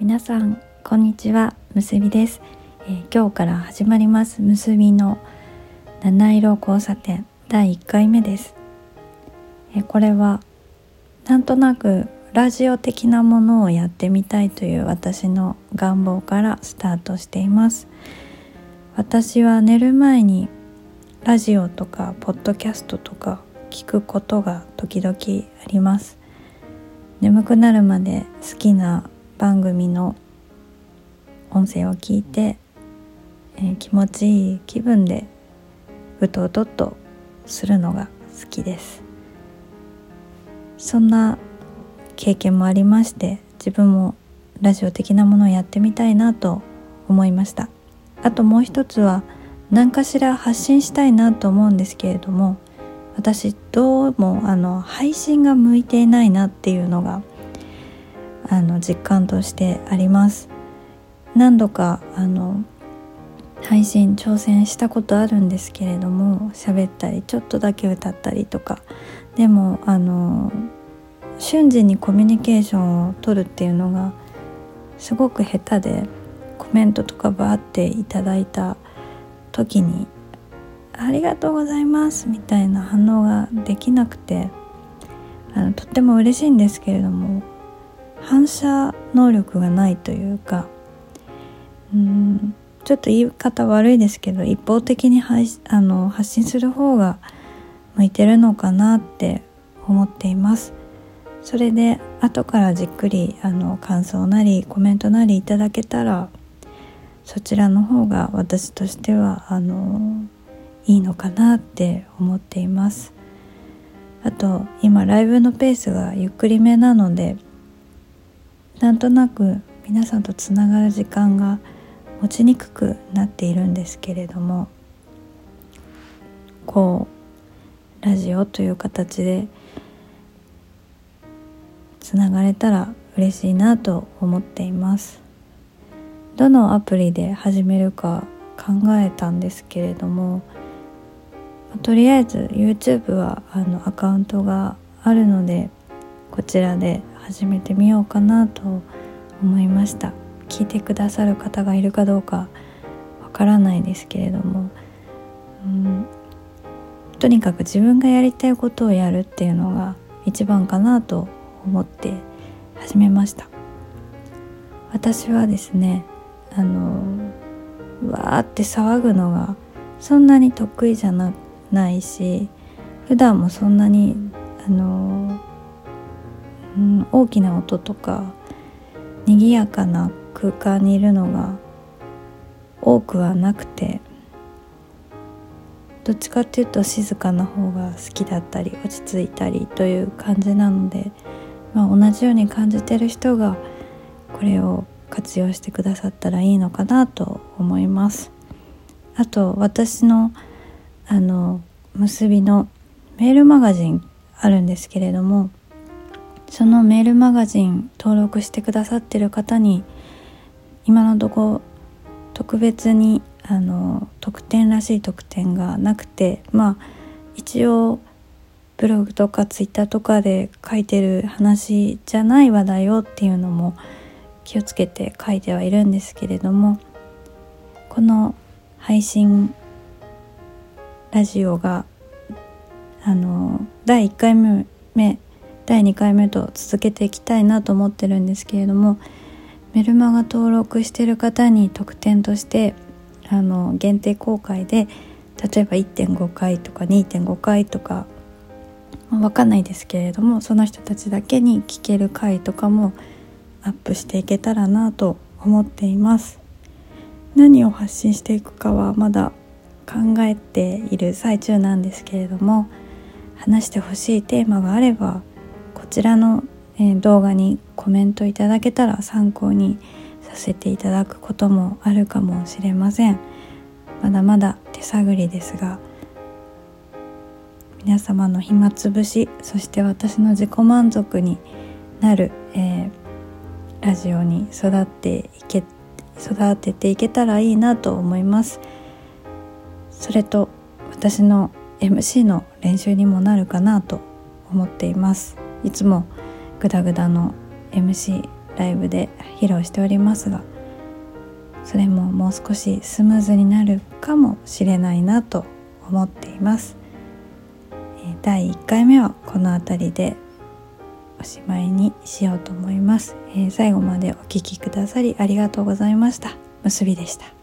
皆さんこんにちは。むすびです、えー、今日から始まりますむすびの七色交差点第1回目です、えー、これはなんとなくラジオ的なものをやってみたいという私の願望からスタートしています。私は寝る前にラジオとかポッドキャストとか聞くことが時々あります。眠くなるまで好きな番組の音声を聞いて、えー、気持ちいい気分でうとうとっとするのが好きです。そんな経験もありまして自分もラジオ的なものをやってみたいなと思いました。あともう一つは何かしら発信したいなと思うんですけれども私どうもあの配信が向いていないなっていうのがあの実感としてあります。何度かあの配信挑戦したことあるんですけれども喋ったりちょっとだけ歌ったりとか。でもあの瞬時にコミュニケーションを取るっていうのがすごく下手でコメントとかバーっていただいた時にありがとうございますみたいな反応ができなくてあのとっても嬉しいんですけれども反射能力がないというかうんちょっと言い方悪いですけど一方的に配あの発信する方が向いてるのかなって思っています。それで後からじっくりあの感想なりコメントなりいただけたらそちらの方が私としてはあのいいのかなって思っています。あと今ライブのペースがゆっくりめなのでなんとなく皆さんとつながる時間が持ちにくくなっているんですけれどもこうラジオという形でつながれたら嬉しいなと思っています。どのアプリで始めるか考えたんですけれどもとりあえず YouTube はあのアカウントがあるのでこちらで始めてみようかなと思いました。聞いてくださる方がいるかどうかわからないですけれども、うん、とにかく自分がやりたいことをやるっていうのが一番かなと思って始めました。私はですねあのわーって騒ぐのがそんなに得意じゃなないし普段もそんなにあの、うん、大きな音とか賑やかな空間にいるのが多くはなくてどっちかっていうと静かな方が好きだったり落ち着いたりという感じなので、まあ、同じように感じてる人がこれを活用してくださったらいいのかなと思います。あと私のあの結びのメールマガジンあるんですけれどもそのメールマガジン登録してくださってる方に今のとこ特別にあの特典らしい特典がなくてまあ一応ブログとかツイッターとかで書いてる話じゃない話題をっていうのも気をつけて書いてはいるんですけれどもこの配信ラジオがあの第1回目第2回目と続けていきたいなと思ってるんですけれどもメルマガ登録してる方に特典としてあの限定公開で例えば1.5回とか2.5回とか、まあ、分かんないですけれどもその人たちだけに聞ける回とかもアップしていけたらなと思っています。何を発信していくかはまだ考えている最中なんですけれども話してほしいテーマがあればちらの、え動画にコメントいただけたら参考にさせていただくこともあるかもしれませんまだまだ手探りですが皆様の暇つぶしそして私の自己満足になる、えー、ラジオに育っていけ育てていけたらいいなと思います。それと私の MC の練習にもなるかなと思っていますいつもグダグダの MC ライブで披露しておりますがそれももう少しスムーズになるかもしれないなと思っています。第1回目はこの辺りでおしまいにしようと思います、え、最後までお聴きくださりありがとうございました。結びでした。